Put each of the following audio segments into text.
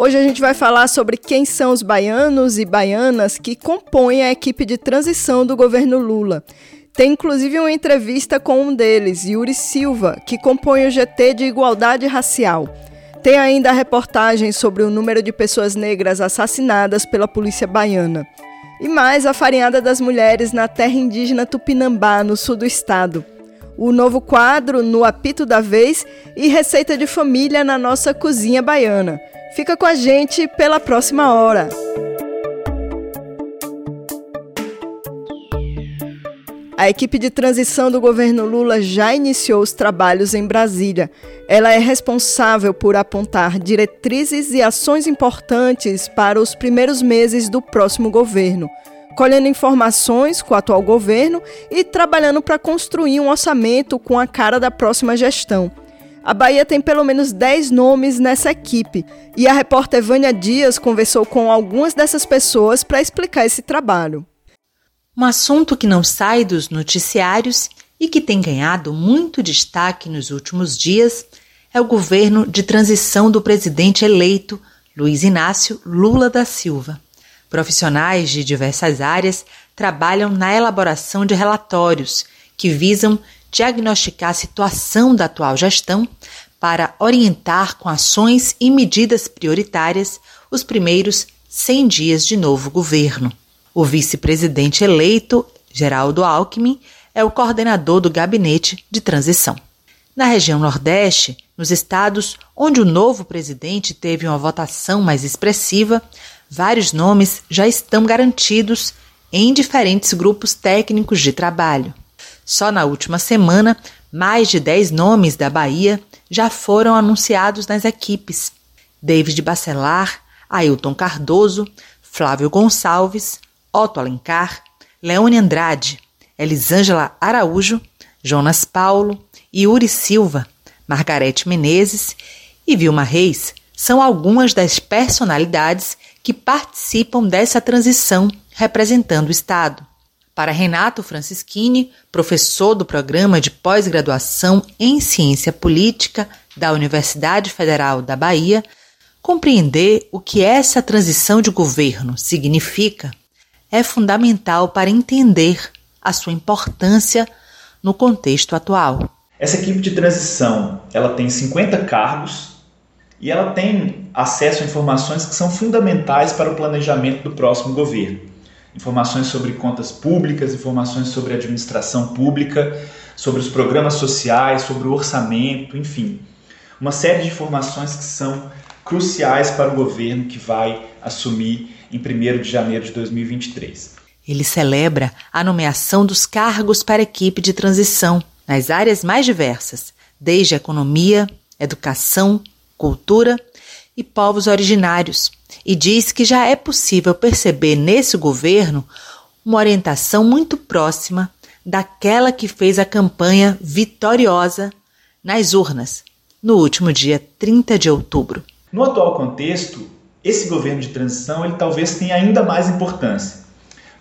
Hoje a gente vai falar sobre quem são os baianos e baianas que compõem a equipe de transição do governo Lula. Tem inclusive uma entrevista com um deles, Yuri Silva, que compõe o GT de Igualdade Racial. Tem ainda a reportagem sobre o número de pessoas negras assassinadas pela polícia baiana. E mais a farinhada das mulheres na terra indígena Tupinambá, no sul do estado. O novo quadro No Apito da Vez e receita de família na nossa cozinha baiana. Fica com a gente pela próxima hora. A equipe de transição do governo Lula já iniciou os trabalhos em Brasília. Ela é responsável por apontar diretrizes e ações importantes para os primeiros meses do próximo governo, colhendo informações com o atual governo e trabalhando para construir um orçamento com a cara da próxima gestão. A Bahia tem pelo menos 10 nomes nessa equipe e a repórter Vânia Dias conversou com algumas dessas pessoas para explicar esse trabalho. Um assunto que não sai dos noticiários e que tem ganhado muito destaque nos últimos dias é o governo de transição do presidente eleito Luiz Inácio Lula da Silva. Profissionais de diversas áreas trabalham na elaboração de relatórios que visam diagnosticar a situação da atual gestão para orientar com ações e medidas prioritárias os primeiros 100 dias de novo governo. O vice-presidente eleito, Geraldo Alckmin, é o coordenador do gabinete de transição. Na região Nordeste, nos estados onde o novo presidente teve uma votação mais expressiva, vários nomes já estão garantidos em diferentes grupos técnicos de trabalho. Só na última semana, mais de 10 nomes da Bahia já foram anunciados nas equipes: David Bacelar, Ailton Cardoso, Flávio Gonçalves, Otto Alencar, Leone Andrade, Elisângela Araújo, Jonas Paulo, Yuri Silva, Margarete Menezes e Vilma Reis são algumas das personalidades que participam dessa transição representando o Estado. Para Renato Francischini, professor do programa de pós-graduação em Ciência Política da Universidade Federal da Bahia, compreender o que essa transição de governo significa é fundamental para entender a sua importância no contexto atual. Essa equipe de transição, ela tem 50 cargos e ela tem acesso a informações que são fundamentais para o planejamento do próximo governo. Informações sobre contas públicas, informações sobre administração pública, sobre os programas sociais, sobre o orçamento, enfim. Uma série de informações que são cruciais para o governo que vai assumir em 1 de janeiro de 2023. Ele celebra a nomeação dos cargos para a equipe de transição nas áreas mais diversas, desde economia, educação, cultura e povos originários, e diz que já é possível perceber nesse governo uma orientação muito próxima daquela que fez a campanha vitoriosa nas urnas no último dia 30 de outubro. No atual contexto, esse governo de transição ele talvez tenha ainda mais importância.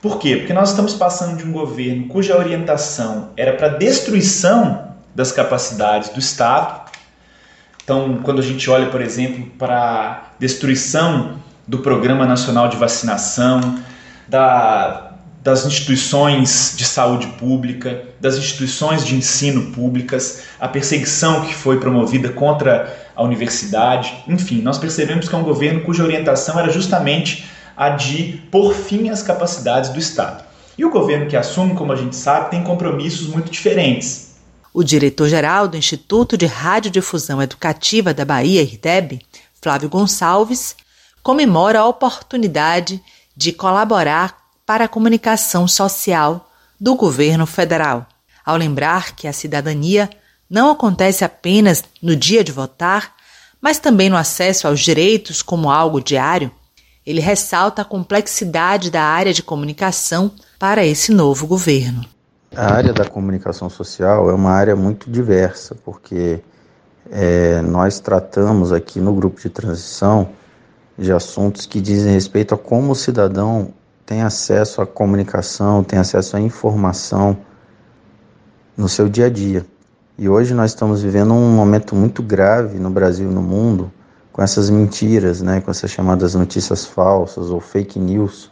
Por quê? Porque nós estamos passando de um governo cuja orientação era para destruição das capacidades do Estado. Então, quando a gente olha, por exemplo, para a destruição do Programa Nacional de Vacinação, da, das instituições de saúde pública, das instituições de ensino públicas, a perseguição que foi promovida contra a universidade, enfim, nós percebemos que é um governo cuja orientação era justamente a de pôr fim às capacidades do Estado. E o governo que assume, como a gente sabe, tem compromissos muito diferentes. O diretor-geral do Instituto de Radiodifusão Educativa da Bahia, IRDEB, Flávio Gonçalves, comemora a oportunidade de colaborar para a comunicação social do governo federal, ao lembrar que a cidadania não acontece apenas no dia de votar, mas também no acesso aos direitos como algo diário. Ele ressalta a complexidade da área de comunicação para esse novo governo. A área da comunicação social é uma área muito diversa, porque é, nós tratamos aqui no grupo de transição de assuntos que dizem respeito a como o cidadão tem acesso à comunicação, tem acesso à informação no seu dia a dia. E hoje nós estamos vivendo um momento muito grave no Brasil e no mundo com essas mentiras, né, com essas chamadas notícias falsas ou fake news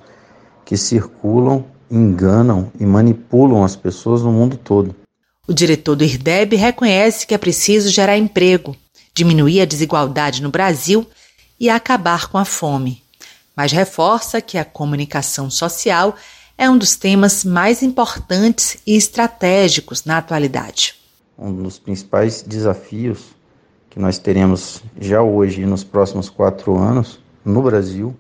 que circulam, enganam e manipulam as pessoas no mundo todo. O diretor do IRDEB reconhece que é preciso gerar emprego, diminuir a desigualdade no Brasil e acabar com a fome, mas reforça que a comunicação social é um dos temas mais importantes e estratégicos na atualidade. Um dos principais desafios que nós teremos já hoje e nos próximos quatro anos no Brasil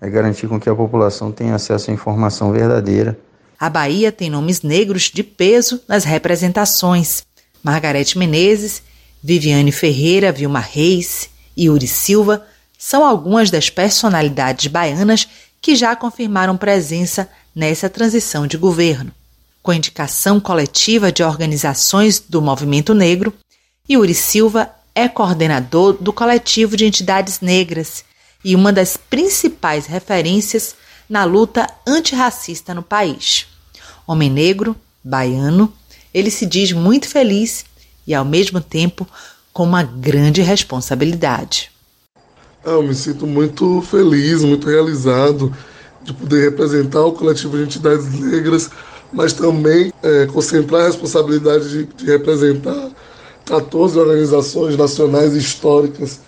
é garantir com que a população tenha acesso à informação verdadeira a Bahia tem nomes negros de peso nas representações. Margarete Menezes, Viviane Ferreira, Vilma Reis e Yuri Silva são algumas das personalidades baianas que já confirmaram presença nessa transição de governo. Com indicação coletiva de organizações do movimento negro, Yuri Silva é coordenador do coletivo de entidades negras e uma das principais referências na luta antirracista no país. Homem negro, baiano, ele se diz muito feliz e, ao mesmo tempo, com uma grande responsabilidade. Ah, eu me sinto muito feliz, muito realizado de poder representar o coletivo de entidades negras, mas também é, concentrar a responsabilidade de, de representar 14 organizações nacionais históricas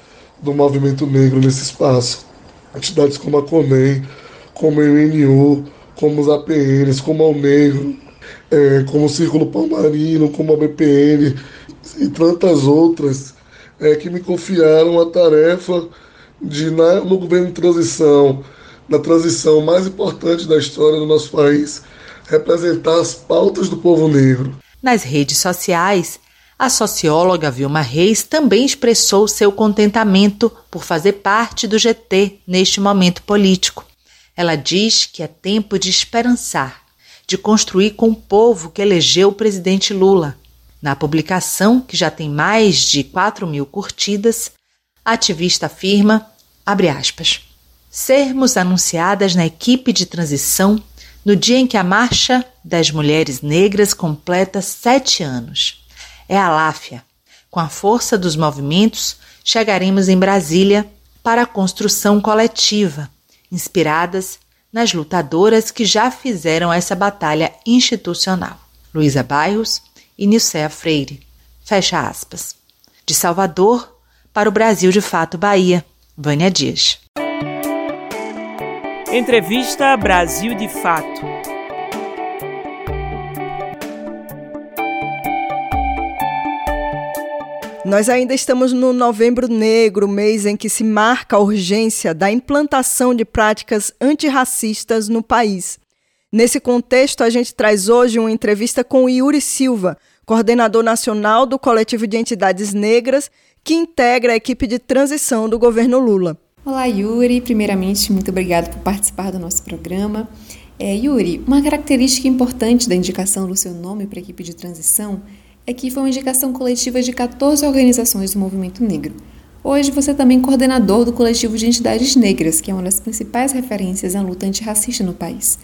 do movimento negro nesse espaço. Entidades como a CONEM, como a UNU, como os APNs, como o Negro, é, como o Círculo Palmarino, como a BPN e tantas outras é, que me confiaram a tarefa de, na, no governo de transição, na transição mais importante da história do nosso país, representar as pautas do povo negro. Nas redes sociais, a socióloga Vilma Reis também expressou seu contentamento por fazer parte do GT neste momento político. Ela diz que é tempo de esperançar, de construir com o povo que elegeu o presidente Lula. Na publicação, que já tem mais de 4 mil curtidas, ativista afirma, abre aspas, sermos anunciadas na equipe de transição no dia em que a Marcha das Mulheres Negras completa sete anos. É a Láfia. Com a força dos movimentos, chegaremos em Brasília para a construção coletiva, inspiradas nas lutadoras que já fizeram essa batalha institucional. Luísa Bairros e Nilcea Freire. Fecha aspas. De Salvador para o Brasil de Fato Bahia, Vânia Dias. Entrevista Brasil de Fato. Nós ainda estamos no Novembro Negro, mês em que se marca a urgência da implantação de práticas antirracistas no país. Nesse contexto, a gente traz hoje uma entrevista com Yuri Silva, coordenador nacional do Coletivo de Entidades Negras, que integra a equipe de transição do governo Lula. Olá, Yuri. Primeiramente, muito obrigada por participar do nosso programa. É, Yuri, uma característica importante da indicação do seu nome para a equipe de transição é que foi uma indicação coletiva de 14 organizações do movimento negro. Hoje você é também coordenador do coletivo de entidades negras, que é uma das principais referências na luta antirracista no país.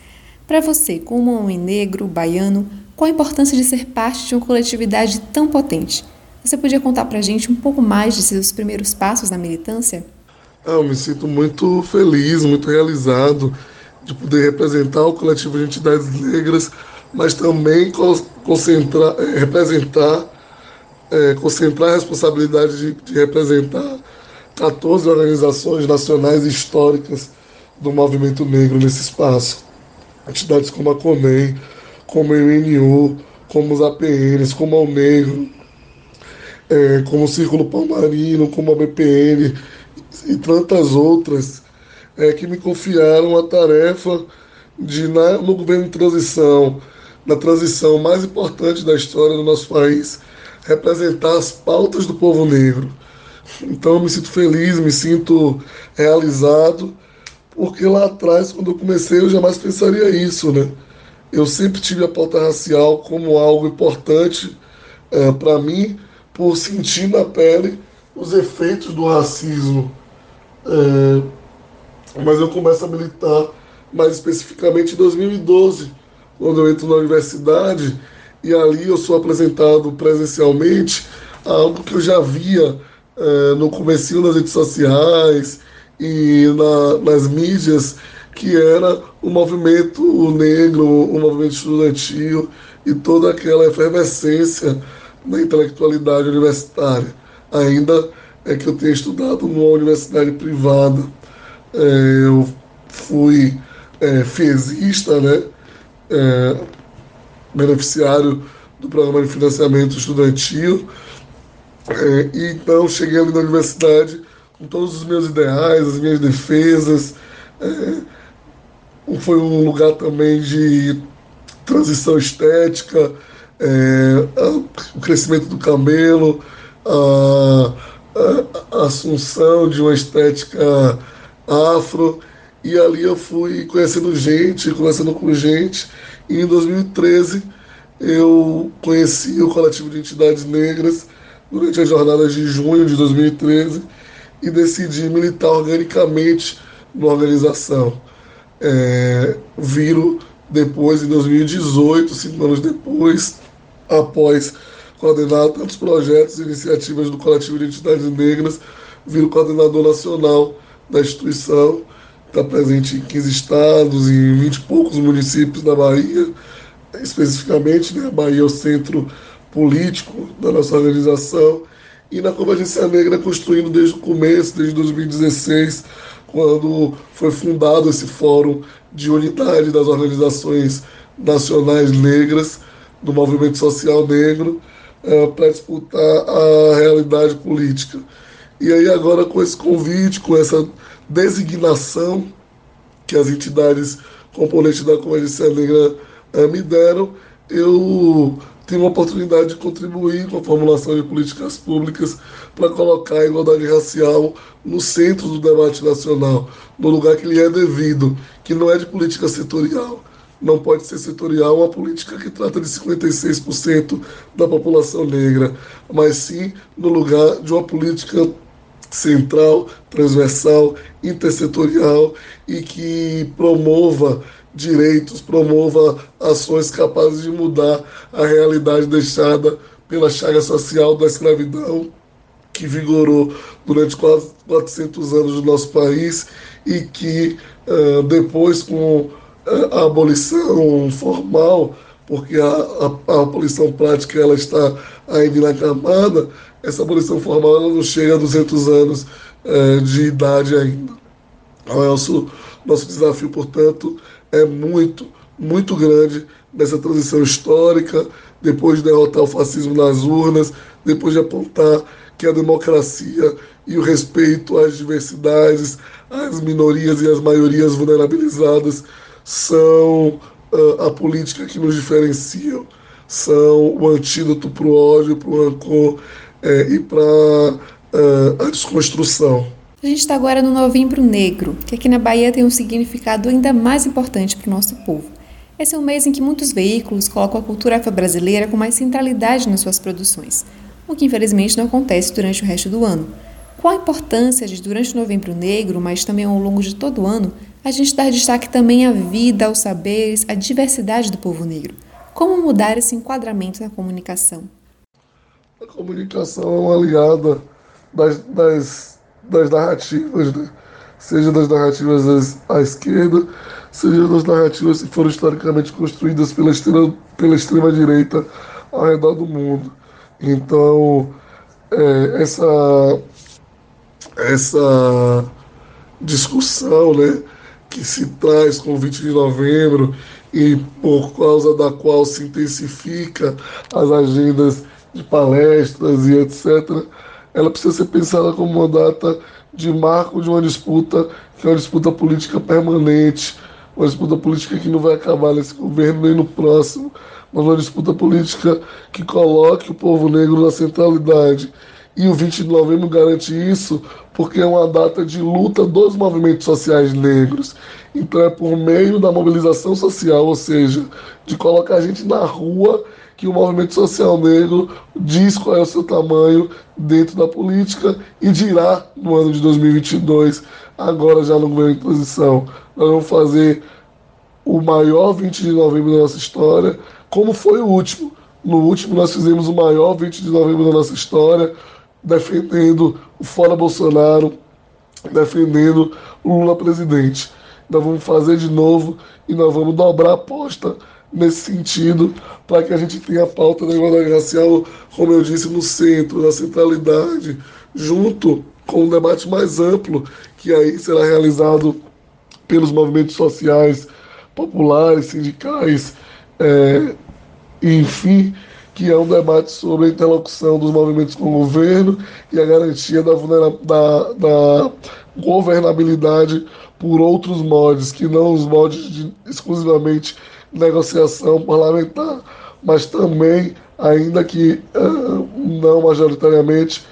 Para você, como homem negro, baiano, qual a importância de ser parte de uma coletividade tão potente? Você podia contar para a gente um pouco mais de seus primeiros passos na militância? Ah, eu me sinto muito feliz, muito realizado de poder representar o coletivo de entidades negras mas também concentrar, eh, representar, é, concentrar a responsabilidade de, de representar 14 organizações nacionais históricas do movimento negro nesse espaço. entidades como a CONEM, como o MNU, como os APNs, como o Negro, é, como o Círculo Palmarino, como a BPN e tantas outras é, que me confiaram a tarefa de, na, no governo de transição, na transição mais importante da história do nosso país, representar as pautas do povo negro. Então eu me sinto feliz, me sinto realizado, porque lá atrás, quando eu comecei, eu jamais pensaria isso, né? Eu sempre tive a pauta racial como algo importante é, para mim, por sentir na pele os efeitos do racismo. É, mas eu começo a militar mais especificamente em 2012, quando eu entro na universidade e ali eu sou apresentado presencialmente a algo que eu já via é, no começo das redes sociais e na, nas mídias, que era o movimento negro, o movimento estudantil e toda aquela efervescência na intelectualidade universitária. Ainda é que eu tenho estudado numa universidade privada. É, eu fui é, fezista, né? É, beneficiário do programa de financiamento estudantil. É, e então cheguei ali na universidade com todos os meus ideais, as minhas defesas. É, foi um lugar também de transição estética, é, o crescimento do camelo, a, a, a, assunção de uma estética afro. E ali eu fui conhecendo gente, conversando com gente. E em 2013 eu conheci o coletivo de entidades negras durante as jornadas de junho de 2013 e decidi militar organicamente na organização. É, viro depois, em 2018, cinco anos depois, após coordenar tantos projetos e iniciativas do coletivo de entidades negras, viro coordenador nacional da instituição, está presente em 15 estados, em 20 e poucos municípios da Bahia, especificamente, né? Bahia é o centro político da nossa organização, e na Convergência Negra construindo desde o começo, desde 2016, quando foi fundado esse fórum de unidade das organizações nacionais negras, do movimento social negro, é, para disputar a realidade política. E aí agora com esse convite, com essa designação que as entidades componentes da Convergência Negra é, me deram, eu tenho a oportunidade de contribuir com a formulação de políticas públicas para colocar a igualdade racial no centro do debate nacional, no lugar que lhe é devido, que não é de política setorial. Não pode ser setorial uma política que trata de 56% da população negra, mas sim no lugar de uma política central, transversal, intersetorial e que promova direitos, promova ações capazes de mudar a realidade deixada pela chaga social da escravidão que vigorou durante quase 400 anos do nosso país e que uh, depois com a abolição formal, porque a, a, a, abolição prática ela está ainda inacabada, essa abolição formal ela não chega a 200 anos uh, de idade ainda. Então, nosso, nosso desafio, portanto, é muito, muito grande nessa transição histórica, depois de derrotar o fascismo nas urnas, depois de apontar que a democracia e o respeito às diversidades, às minorias e às maiorias vulnerabilizadas são uh, a política que nos diferenciam, são o antídoto para o ódio, para o rancor é, e para uh, a desconstrução. A gente está agora no Novembro Negro, que aqui na Bahia tem um significado ainda mais importante para o nosso povo. Esse é um mês em que muitos veículos colocam a cultura afro-brasileira com mais centralidade nas suas produções, o que infelizmente não acontece durante o resto do ano. Qual a importância de, durante o Novembro Negro, mas também ao longo de todo o ano, a gente dar destaque também à vida, aos saberes, à diversidade do povo negro? Como mudar esse enquadramento na comunicação? A comunicação é uma aliada das, das das narrativas, né? seja das narrativas à esquerda, seja das narrativas que foram historicamente construídas pela extrema, pela extrema direita ao redor do mundo. Então, é, essa, essa discussão né, que se traz com o 20 de novembro e por causa da qual se intensifica as agendas de palestras e etc., ela precisa ser pensada como uma data de marco de uma disputa que é uma disputa política permanente, uma disputa política que não vai acabar nesse governo nem no próximo, mas uma disputa política que coloque o povo negro na centralidade. E o 20 de novembro garante isso porque é uma data de luta dos movimentos sociais negros. Então é por meio da mobilização social, ou seja, de colocar a gente na rua que o movimento social negro diz qual é o seu tamanho dentro da política e dirá no ano de 2022, agora já no governo de transição, nós vamos fazer o maior 20 de novembro da nossa história, como foi o último. No último nós fizemos o maior 20 de novembro da nossa história, defendendo o fora Bolsonaro, defendendo o Lula presidente. Nós vamos fazer de novo e nós vamos dobrar a aposta nesse sentido, para que a gente tenha a pauta da igualdade racial, como eu disse, no centro, na centralidade, junto com um debate mais amplo, que aí será realizado pelos movimentos sociais, populares, sindicais, é, enfim, que é um debate sobre a interlocução dos movimentos com o governo e a garantia da, da, da governabilidade por outros modos, que não os modos de exclusivamente negociação parlamentar, mas também, ainda que uh, não majoritariamente,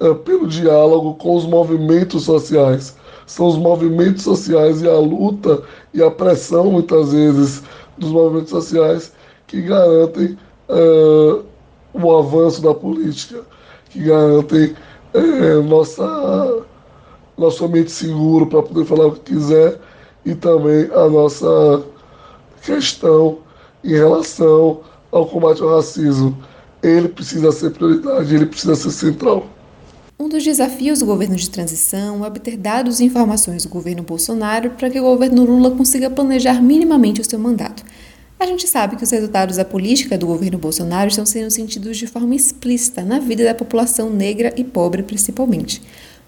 uh, pelo diálogo com os movimentos sociais. São os movimentos sociais e a luta e a pressão, muitas vezes, dos movimentos sociais que garantem uh, o avanço da política, que garantem nossa, nosso ambiente seguro para poder falar o que quiser e também a nossa questão em relação ao combate ao racismo. Ele precisa ser prioridade, ele precisa ser central. Um dos desafios do governo de transição é obter dados e informações do governo Bolsonaro para que o governo Lula consiga planejar minimamente o seu mandato. A gente sabe que os resultados da política do governo Bolsonaro estão sendo sentidos de forma explícita na vida da população negra e pobre, principalmente.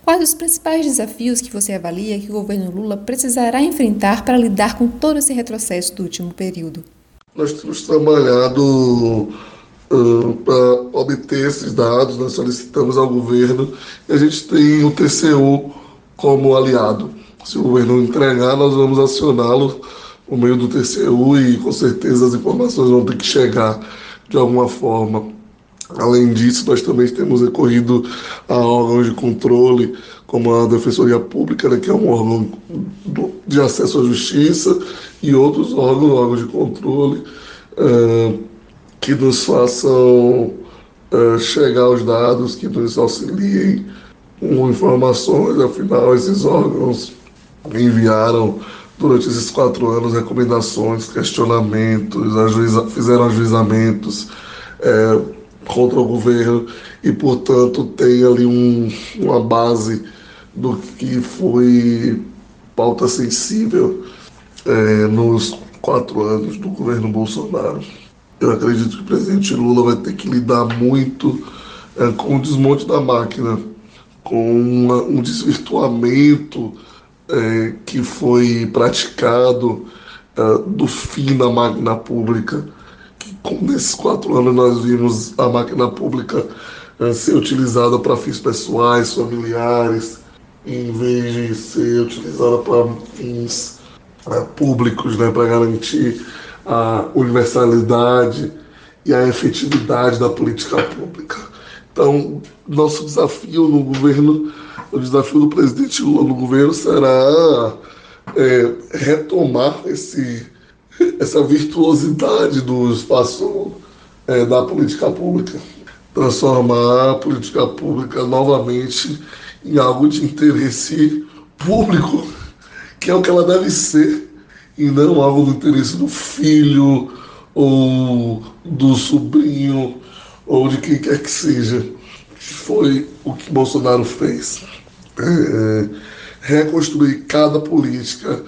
Quais os principais desafios que você avalia que o governo Lula precisará enfrentar para lidar com todo esse retrocesso do último período? Nós temos trabalhado uh, para obter esses dados, nós solicitamos ao governo e a gente tem o TCU como aliado. Se o governo entregar, nós vamos acioná-lo por meio do TCU e com certeza as informações vão ter que chegar de alguma forma Além disso, nós também temos recorrido a órgãos de controle, como a Defensoria Pública, né, que é um órgão de acesso à justiça, e outros órgãos, órgãos de controle, uh, que nos façam uh, chegar os dados, que nos auxiliem com informações. Afinal, esses órgãos enviaram durante esses quatro anos recomendações, questionamentos, ajuiza, fizeram ajuizamentos. Uh, contra o governo e, portanto, tem ali um, uma base do que foi pauta sensível é, nos quatro anos do governo Bolsonaro. Eu acredito que o presidente Lula vai ter que lidar muito é, com o desmonte da máquina, com uma, um desvirtuamento é, que foi praticado é, do fim da máquina pública nesses quatro anos nós vimos a máquina pública uh, ser utilizada para fins pessoais, familiares, em vez de ser utilizada para fins uh, públicos, né, para garantir a universalidade e a efetividade da política pública. Então, nosso desafio no governo, o desafio do presidente Lula no governo será é, retomar esse essa virtuosidade do espaço é, da política pública, transformar a política pública novamente em algo de interesse público, que é o que ela deve ser, e não algo do interesse do filho ou do sobrinho ou de quem quer que seja. Foi o que Bolsonaro fez. É, é reconstruir cada política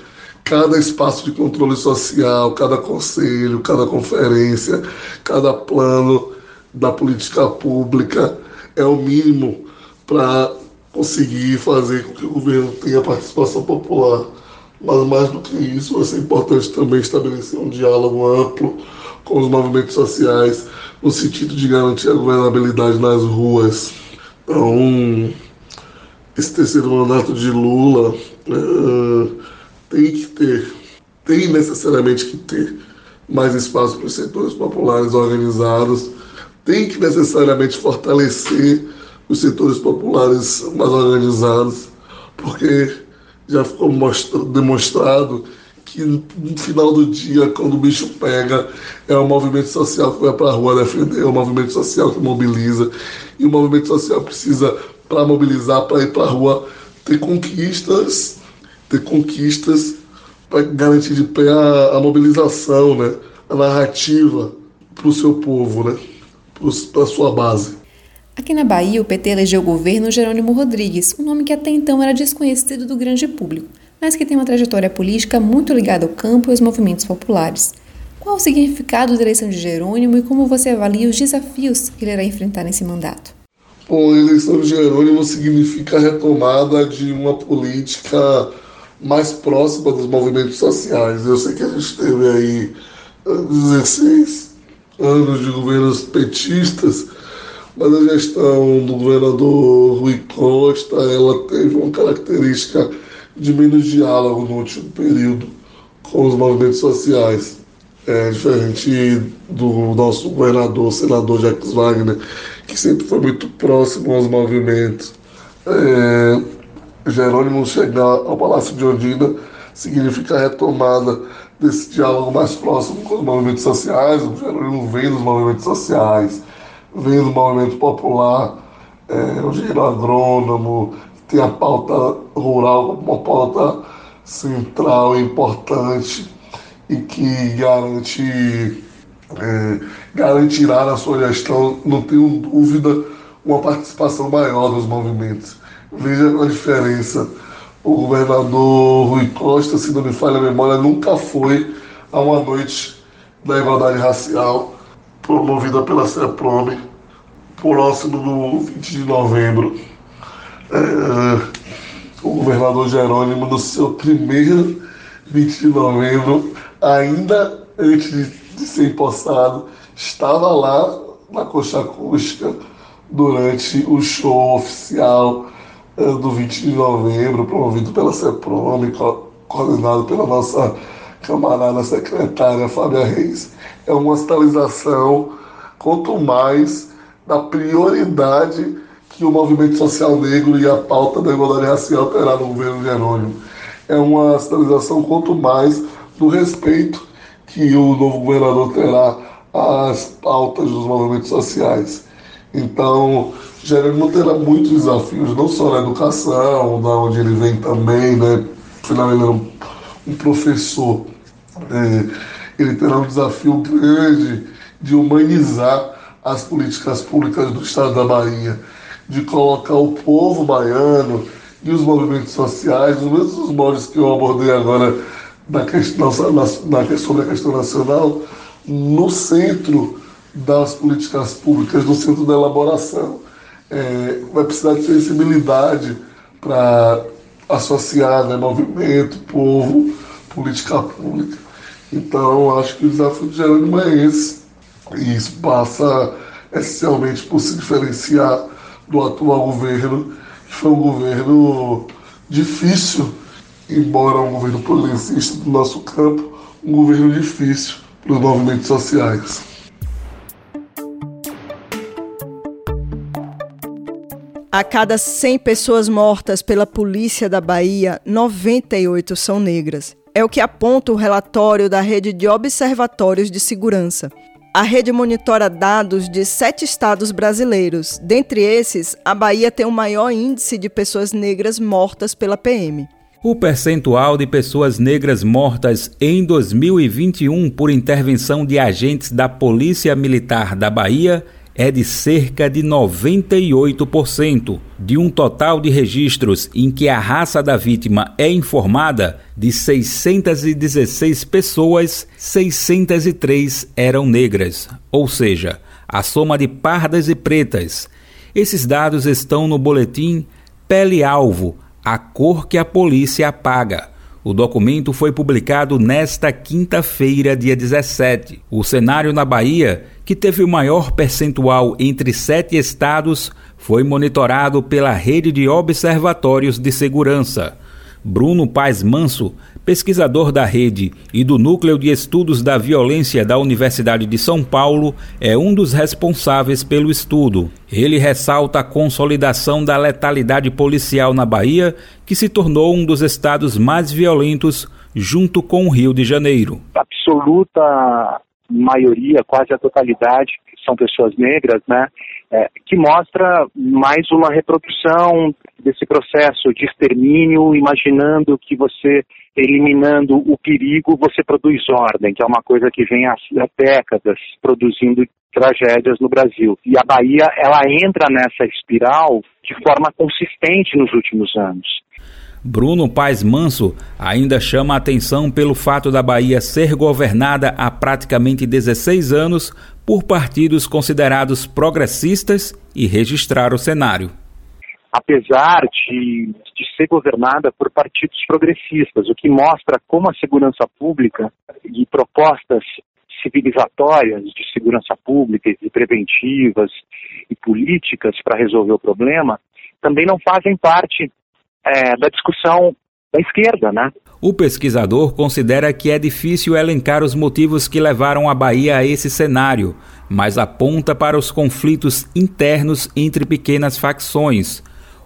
cada espaço de controle social, cada conselho, cada conferência, cada plano da política pública é o mínimo para conseguir fazer com que o governo tenha participação popular. Mas mais do que isso, vai ser importante também estabelecer um diálogo amplo com os movimentos sociais, no sentido de garantir a governabilidade nas ruas. Então, esse terceiro mandato de Lula uh, tem que ter, tem necessariamente que ter mais espaço para os setores populares organizados, tem que necessariamente fortalecer os setores populares mais organizados, porque já ficou demonstrado que no final do dia, quando o bicho pega, é o movimento social que vai para a rua defender, é o movimento social que mobiliza, e o movimento social precisa, para mobilizar, para ir para a rua, ter conquistas, ter conquistas para garantir de pé a, a mobilização, né? a narrativa para o seu povo, né? para a sua base. Aqui na Bahia, o PT elegeu o governo Jerônimo Rodrigues, um nome que até então era desconhecido do grande público, mas que tem uma trajetória política muito ligada ao campo e aos movimentos populares. Qual o significado da eleição de Jerônimo e como você avalia os desafios que ele irá enfrentar nesse mandato? Bom, a eleição de Jerônimo significa a retomada de uma política mais próxima dos movimentos sociais. Eu sei que a gente teve aí 16 anos de governos petistas, mas a gestão do governador Rui Costa ela teve uma característica de menos diálogo no último período com os movimentos sociais. É diferente do nosso governador, senador Jacques Wagner, que sempre foi muito próximo aos movimentos. É, Jerônimo chegar ao Palácio de Ondina significa a retomada desse diálogo mais próximo com os movimentos sociais. O Jerônimo vem dos movimentos sociais, vem do movimento popular, é, o engenheiro agrônomo, tem a pauta rural como uma pauta central importante e que garante, é, garantirá na sua gestão, não tenho dúvida, uma participação maior dos movimentos. Veja a diferença. O governador Rui Costa, se não me falha a memória, nunca foi a uma noite da igualdade racial promovida pela CEPROME, próximo do 20 de novembro. É, o governador Jerônimo, no seu primeiro 20 de novembro, ainda antes de, de ser empossado, estava lá na Coxa Acústica durante o show oficial é, do 20 de novembro, promovido pela CEPROME, coordenado pela nossa camarada secretária Fábia Reis. É uma sinalização, quanto mais, da prioridade que o movimento social negro e a pauta da igualdade racial terá no governo Jerônimo. É uma sinalização, quanto mais, do respeito que o novo governador terá às pautas dos movimentos sociais. Então, Jerônimo terá muitos desafios, não só na educação, da onde ele vem também, né? Afinal, ele é um, um professor. É, ele terá um desafio grande de humanizar as políticas públicas do Estado da Bahia de colocar o povo baiano e os movimentos sociais, nos mesmos modos que eu abordei agora na sobre a questão nacional, no centro das políticas públicas, no centro da elaboração. É, vai precisar de sensibilidade para associar né, movimento, povo, política pública. Então, acho que o desafio de Jerônimo é esse. E isso passa essencialmente por se diferenciar do atual governo, que foi um governo difícil, embora um governo progressista do nosso campo, um governo difícil para os movimentos sociais. A cada 100 pessoas mortas pela polícia da Bahia, 98 são negras. É o que aponta o relatório da Rede de Observatórios de Segurança. A rede monitora dados de sete estados brasileiros. Dentre esses, a Bahia tem o maior índice de pessoas negras mortas pela PM. O percentual de pessoas negras mortas em 2021 por intervenção de agentes da Polícia Militar da Bahia é de cerca de 98%. De um total de registros em que a raça da vítima é informada, de 616 pessoas, 603 eram negras, ou seja, a soma de pardas e pretas. Esses dados estão no boletim Pele Alvo, a cor que a polícia apaga, O documento foi publicado nesta quinta-feira, dia 17. O cenário na Bahia, que teve o maior percentual entre sete estados, foi monitorado pela rede de observatórios de segurança. Bruno Paz Manso, pesquisador da rede e do Núcleo de Estudos da Violência da Universidade de São Paulo, é um dos responsáveis pelo estudo. Ele ressalta a consolidação da letalidade policial na Bahia, que se tornou um dos estados mais violentos, junto com o Rio de Janeiro. Absoluta maioria, quase a totalidade, são pessoas negras, né? É, que mostra mais uma reprodução desse processo de extermínio, imaginando que você, eliminando o perigo, você produz ordem, que é uma coisa que vem há, há décadas produzindo tragédias no Brasil. E a Bahia, ela entra nessa espiral de forma consistente nos últimos anos. Bruno Paes Manso ainda chama a atenção pelo fato da Bahia ser governada há praticamente 16 anos por partidos considerados progressistas e registrar o cenário. Apesar de, de ser governada por partidos progressistas, o que mostra como a segurança pública e propostas civilizatórias de segurança pública e preventivas e políticas para resolver o problema também não fazem parte é, da discussão da esquerda, né? O pesquisador considera que é difícil elencar os motivos que levaram a Bahia a esse cenário, mas aponta para os conflitos internos entre pequenas facções,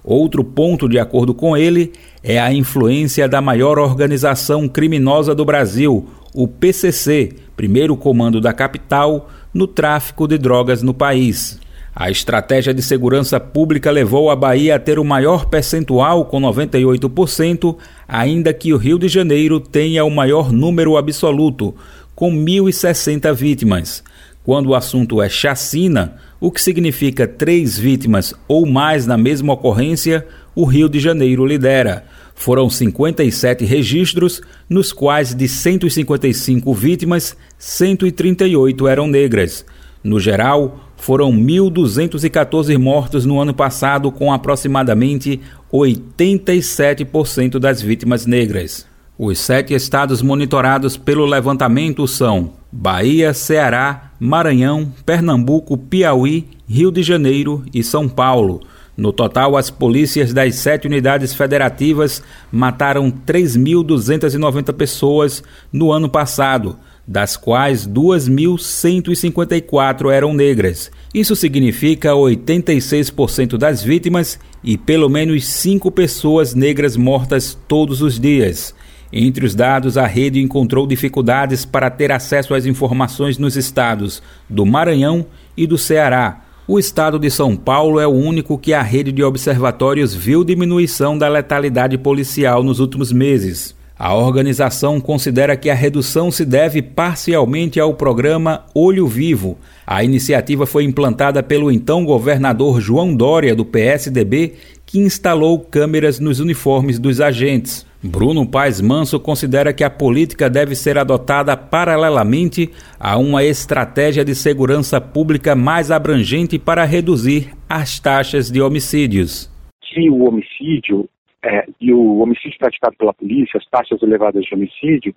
Outro ponto, de acordo com ele, é a influência da maior organização criminosa do Brasil, o PCC, primeiro comando da capital, no tráfico de drogas no país. A estratégia de segurança pública levou a Bahia a ter o maior percentual, com 98%, ainda que o Rio de Janeiro tenha o maior número absoluto, com 1.060 vítimas. Quando o assunto é chacina, o que significa três vítimas ou mais na mesma ocorrência, o Rio de Janeiro lidera. Foram 57 registros, nos quais de 155 vítimas, 138 eram negras. No geral, foram 1.214 mortos no ano passado, com aproximadamente 87% das vítimas negras. Os sete estados monitorados pelo levantamento são Bahia, Ceará, Maranhão, Pernambuco, Piauí, Rio de Janeiro e São Paulo. No total, as polícias das sete unidades federativas mataram 3.290 pessoas no ano passado, das quais 2.154 eram negras. Isso significa 86% das vítimas e pelo menos cinco pessoas negras mortas todos os dias. Entre os dados, a rede encontrou dificuldades para ter acesso às informações nos estados do Maranhão e do Ceará. O estado de São Paulo é o único que a rede de observatórios viu diminuição da letalidade policial nos últimos meses. A organização considera que a redução se deve parcialmente ao programa Olho Vivo. A iniciativa foi implantada pelo então governador João Dória, do PSDB, que instalou câmeras nos uniformes dos agentes. Bruno Paes Manso considera que a política deve ser adotada paralelamente a uma estratégia de segurança pública mais abrangente para reduzir as taxas de homicídios. Se o homicídio é, e o homicídio praticado pela polícia, as taxas elevadas de homicídio,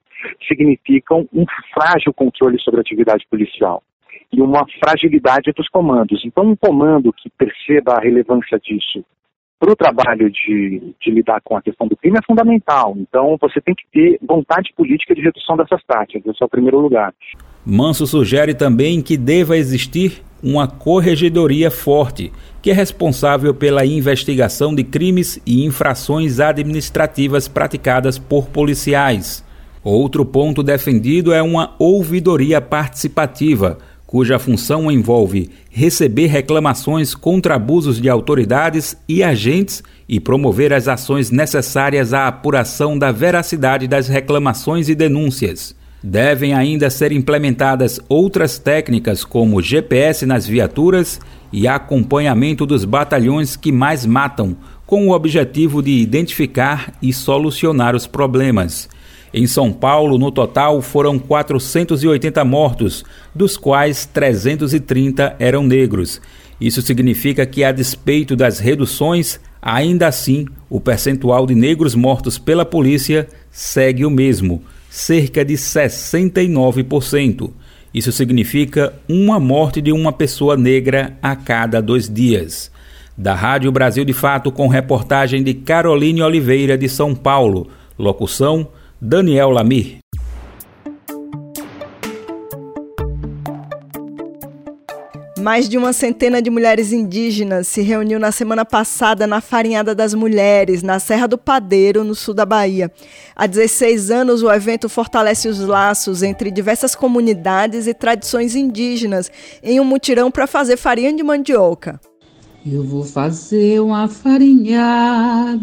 significam um frágil controle sobre a atividade policial e uma fragilidade dos comandos. Então, um comando que perceba a relevância disso para o trabalho de, de, lidar com a questão do crime é fundamental. Então, você tem que ter vontade política de redução dessas taxas, esse é o primeiro lugar. Manso sugere também que deva existir uma corregedoria forte, que é responsável pela investigação de crimes e infrações administrativas praticadas por policiais. Outro ponto defendido é uma ouvidoria participativa, cuja função envolve receber reclamações contra abusos de autoridades e agentes e promover as ações necessárias à apuração da veracidade das reclamações e denúncias. Devem ainda ser implementadas outras técnicas como GPS nas viaturas e acompanhamento dos batalhões que mais matam, com o objetivo de identificar e solucionar os problemas. Em São Paulo, no total, foram 480 mortos, dos quais 330 eram negros. Isso significa que, a despeito das reduções, ainda assim o percentual de negros mortos pela polícia segue o mesmo, cerca de 69%. Isso significa uma morte de uma pessoa negra a cada dois dias. Da Rádio Brasil de Fato, com reportagem de Caroline Oliveira, de São Paulo. Locução: Daniel Lamir. Mais de uma centena de mulheres indígenas se reuniu na semana passada na Farinhada das Mulheres, na Serra do Padeiro, no sul da Bahia. Há 16 anos, o evento fortalece os laços entre diversas comunidades e tradições indígenas em um mutirão para fazer farinha de mandioca. Eu vou fazer uma farinhada,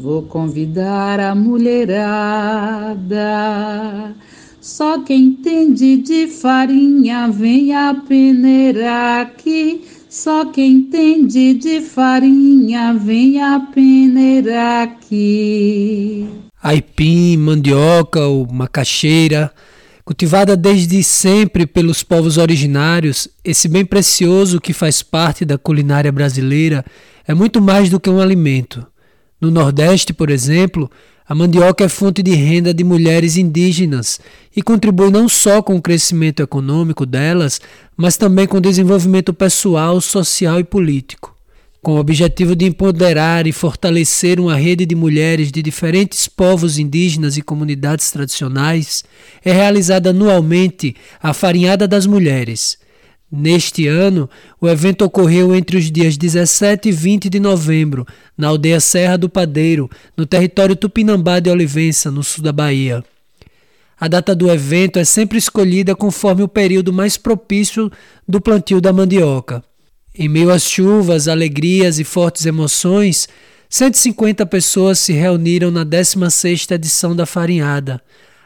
vou convidar a mulherada. Só quem entende de farinha vem a peneirar aqui. Só quem entende de farinha vem a peneirar aqui. Aipim, mandioca ou macaxeira, cultivada desde sempre pelos povos originários, esse bem precioso que faz parte da culinária brasileira é muito mais do que um alimento. No Nordeste, por exemplo, a mandioca é fonte de renda de mulheres indígenas e contribui não só com o crescimento econômico delas, mas também com o desenvolvimento pessoal, social e político. Com o objetivo de empoderar e fortalecer uma rede de mulheres de diferentes povos indígenas e comunidades tradicionais, é realizada anualmente a Farinhada das Mulheres, Neste ano, o evento ocorreu entre os dias 17 e 20 de novembro, na aldeia Serra do Padeiro, no território Tupinambá de Olivença, no sul da Bahia. A data do evento é sempre escolhida conforme o período mais propício do plantio da mandioca. Em meio às chuvas, alegrias e fortes emoções, 150 pessoas se reuniram na 16ª edição da Farinhada.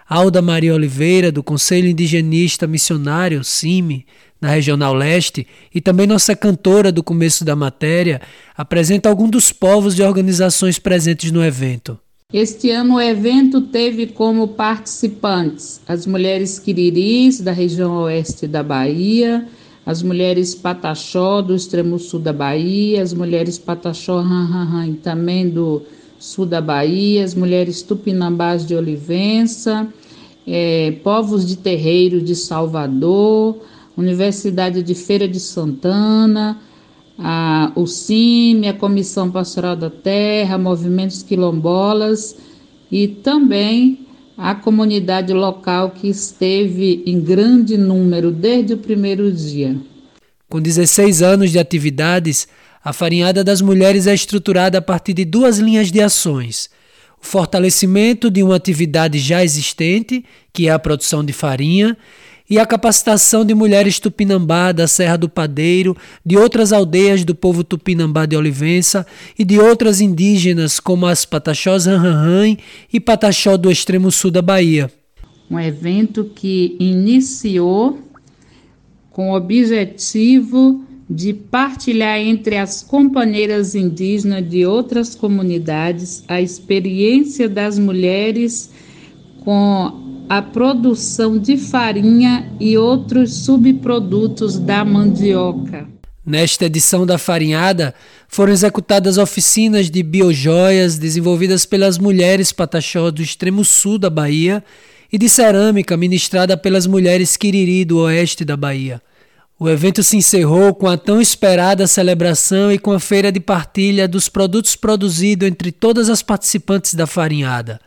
Alda Maria Oliveira, do Conselho Indigenista Missionário, CIMI, na Regional Leste, e também nossa cantora do começo da matéria, apresenta alguns dos povos e organizações presentes no evento. Este ano o evento teve como participantes as mulheres quiriris da região oeste da Bahia, as mulheres pataxó do extremo sul da Bahia, as mulheres pataxó han, também do sul da Bahia, as mulheres tupinambás de Olivença, é, povos de terreiro de Salvador, Universidade de Feira de Santana, a, o CIMI, a Comissão Pastoral da Terra, movimentos quilombolas e também a comunidade local que esteve em grande número desde o primeiro dia. Com 16 anos de atividades, a Farinhada das Mulheres é estruturada a partir de duas linhas de ações: o fortalecimento de uma atividade já existente, que é a produção de farinha, e a capacitação de mulheres tupinambá da Serra do Padeiro, de outras aldeias do povo tupinambá de Olivença e de outras indígenas como as Pataxós Ranranhan e Pataxó do extremo sul da Bahia. Um evento que iniciou com o objetivo de partilhar entre as companheiras indígenas de outras comunidades a experiência das mulheres com a produção de farinha e outros subprodutos da mandioca. Nesta edição da Farinhada, foram executadas oficinas de biojoias desenvolvidas pelas mulheres pataxó do extremo sul da Bahia e de cerâmica ministrada pelas mulheres Quiriri do oeste da Bahia. O evento se encerrou com a tão esperada celebração e com a feira de partilha dos produtos produzidos entre todas as participantes da farinhada.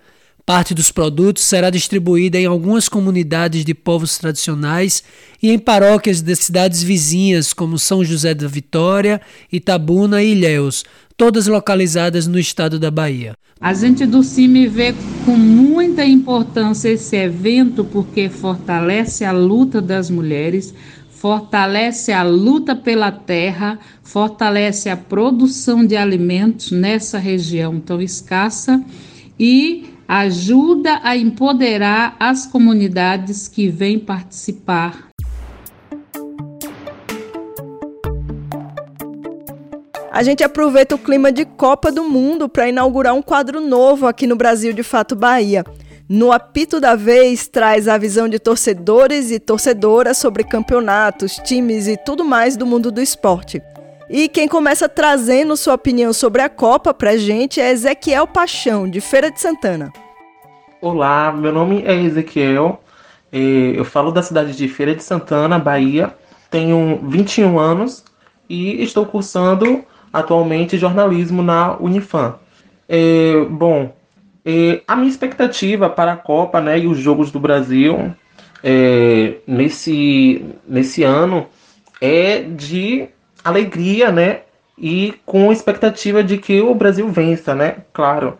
Parte dos produtos será distribuída em algumas comunidades de povos tradicionais e em paróquias de cidades vizinhas como São José da Vitória, Itabuna e Ilhéus, todas localizadas no estado da Bahia. A gente do CIMI vê com muita importância esse evento porque fortalece a luta das mulheres, fortalece a luta pela terra, fortalece a produção de alimentos nessa região tão escassa e ajuda a empoderar as comunidades que vêm participar. A gente aproveita o clima de Copa do Mundo para inaugurar um quadro novo aqui no Brasil de Fato Bahia. No apito da vez traz a visão de torcedores e torcedoras sobre campeonatos, times e tudo mais do mundo do esporte. E quem começa trazendo sua opinião sobre a Copa pra gente é Ezequiel Paixão, de Feira de Santana. Olá, meu nome é Ezequiel, eu falo da cidade de Feira de Santana, Bahia, tenho 21 anos e estou cursando atualmente jornalismo na Unifam. É, bom, é, a minha expectativa para a Copa né, e os Jogos do Brasil é, nesse, nesse ano é de alegria, né? E com expectativa de que o Brasil vença, né? Claro,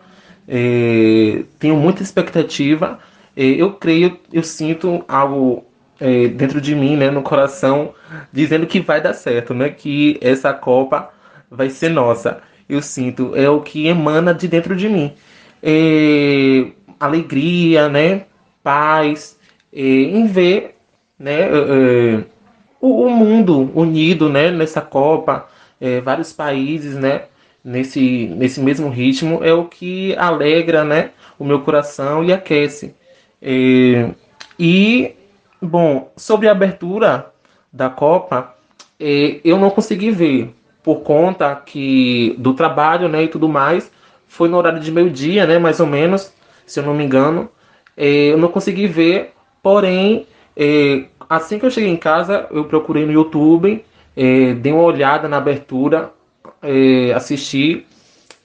é, tenho muita expectativa. É, eu creio, eu sinto algo é, dentro de mim, né, no coração, dizendo que vai dar certo, né? Que essa Copa vai ser nossa. Eu sinto, é o que emana de dentro de mim. É, alegria, né? Paz, é, em ver, né? É, é, o, o, mundo unido, né? Nessa Copa, é, vários países, né? Nesse, nesse mesmo ritmo é o que alegra, né? O meu coração e aquece. e Bom, sobre a abertura da Copa, é, eu não consegui ver por conta que do trabalho, né, e tudo mais. Foi no horário de meio-dia, né, mais ou menos, se eu não me engano. É, eu não consegui ver, porém, é, assim que eu cheguei em casa, eu procurei no YouTube, é, dei uma olhada na abertura, é, assisti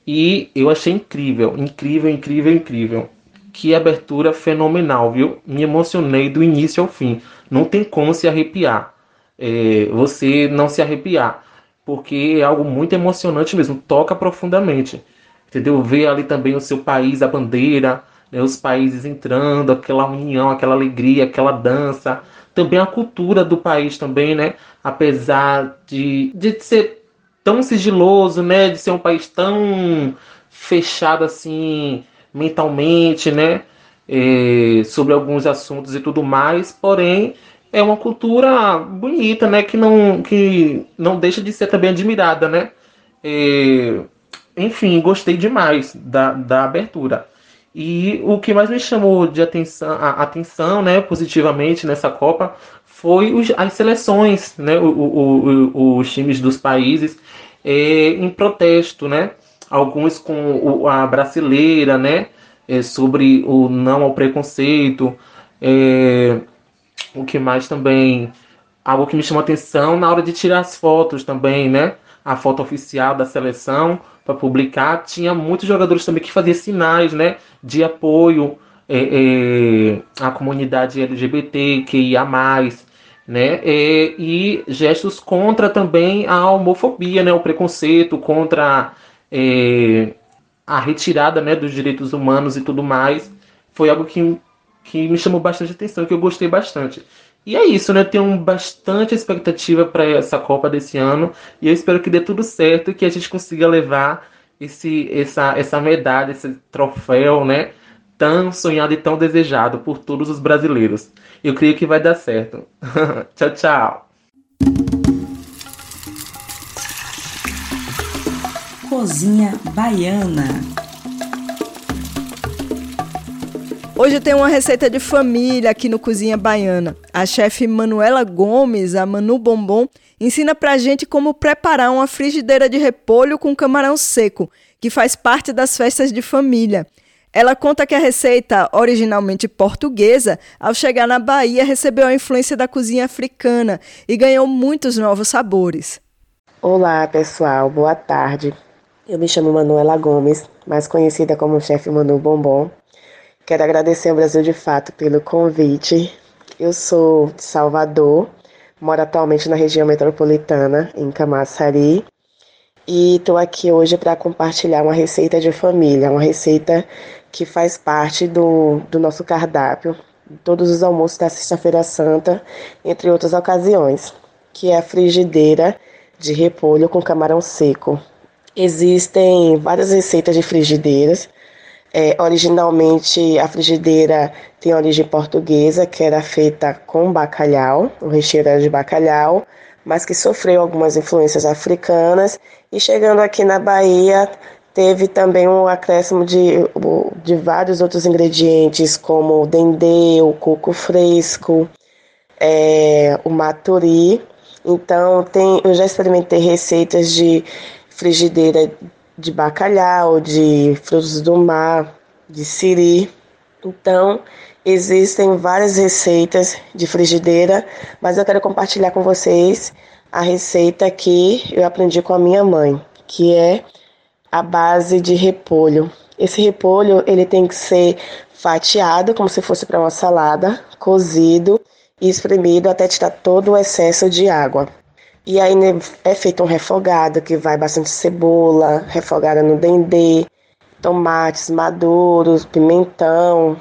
e eu achei incrível, incrível, incrível, incrível que abertura fenomenal, viu? Me emocionei do início ao fim. Não tem como se arrepiar. É, você não se arrepiar. Porque é algo muito emocionante mesmo. Toca profundamente. Entendeu? Ver ali também o seu país, a bandeira, né, os países entrando, aquela união, aquela alegria, aquela dança. Também a cultura do país também, né? Apesar de, de ser tão sigiloso, né? De ser um país tão fechado assim mentalmente, né? É, sobre alguns assuntos e tudo mais, porém é uma cultura bonita, né? Que não, que não deixa de ser também admirada, né? É, enfim, gostei demais da, da abertura. E o que mais me chamou de atenção, a atenção né, positivamente nessa Copa foi os, as seleções, né, o, o, o, os times dos países é, em protesto, né? alguns com a brasileira, né? É, sobre o não ao preconceito. É, o que mais também. Algo que me chamou atenção na hora de tirar as fotos também, né? A foto oficial da seleção para publicar. Tinha muitos jogadores também que faziam sinais, né? De apoio é, é, à comunidade LGBT, que ia mais, né? É, e gestos contra também a homofobia, né? O preconceito contra é, a retirada né, dos direitos humanos e tudo mais, foi algo que, que me chamou bastante atenção, que eu gostei bastante. E é isso, né? Tenho bastante expectativa para essa Copa desse ano e eu espero que dê tudo certo e que a gente consiga levar esse, essa, essa medalha, esse troféu, né? Tão sonhado e tão desejado por todos os brasileiros. Eu creio que vai dar certo. tchau, tchau. Cozinha Baiana. Hoje tem uma receita de família aqui no Cozinha Baiana. A chefe Manuela Gomes, a Manu Bombom, ensina pra gente como preparar uma frigideira de repolho com camarão seco, que faz parte das festas de família. Ela conta que a receita, originalmente portuguesa, ao chegar na Bahia recebeu a influência da cozinha africana e ganhou muitos novos sabores. Olá, pessoal, boa tarde. Eu me chamo Manuela Gomes, mais conhecida como Chefe Manu Bombom. Quero agradecer ao Brasil de Fato pelo convite. Eu sou de Salvador, moro atualmente na região metropolitana, em Camaçari, e estou aqui hoje para compartilhar uma receita de família, uma receita que faz parte do, do nosso cardápio, todos os almoços da Sexta-feira Santa, entre outras ocasiões, que é a frigideira de repolho com camarão seco. Existem várias receitas de frigideiras. É, originalmente, a frigideira tem origem portuguesa, que era feita com bacalhau, o recheio era de bacalhau, mas que sofreu algumas influências africanas e chegando aqui na Bahia Teve também um acréscimo de, de vários outros ingredientes, como o dendê, o coco fresco, é, o maturi. Então, tem, eu já experimentei receitas de frigideira de bacalhau, de frutos do mar, de siri. Então, existem várias receitas de frigideira, mas eu quero compartilhar com vocês a receita que eu aprendi com a minha mãe, que é a base de repolho. Esse repolho ele tem que ser fatiado como se fosse para uma salada, cozido e espremido até tirar todo o excesso de água. E aí né, é feito um refogado que vai bastante cebola, refogada no dendê, tomates maduros, pimentão,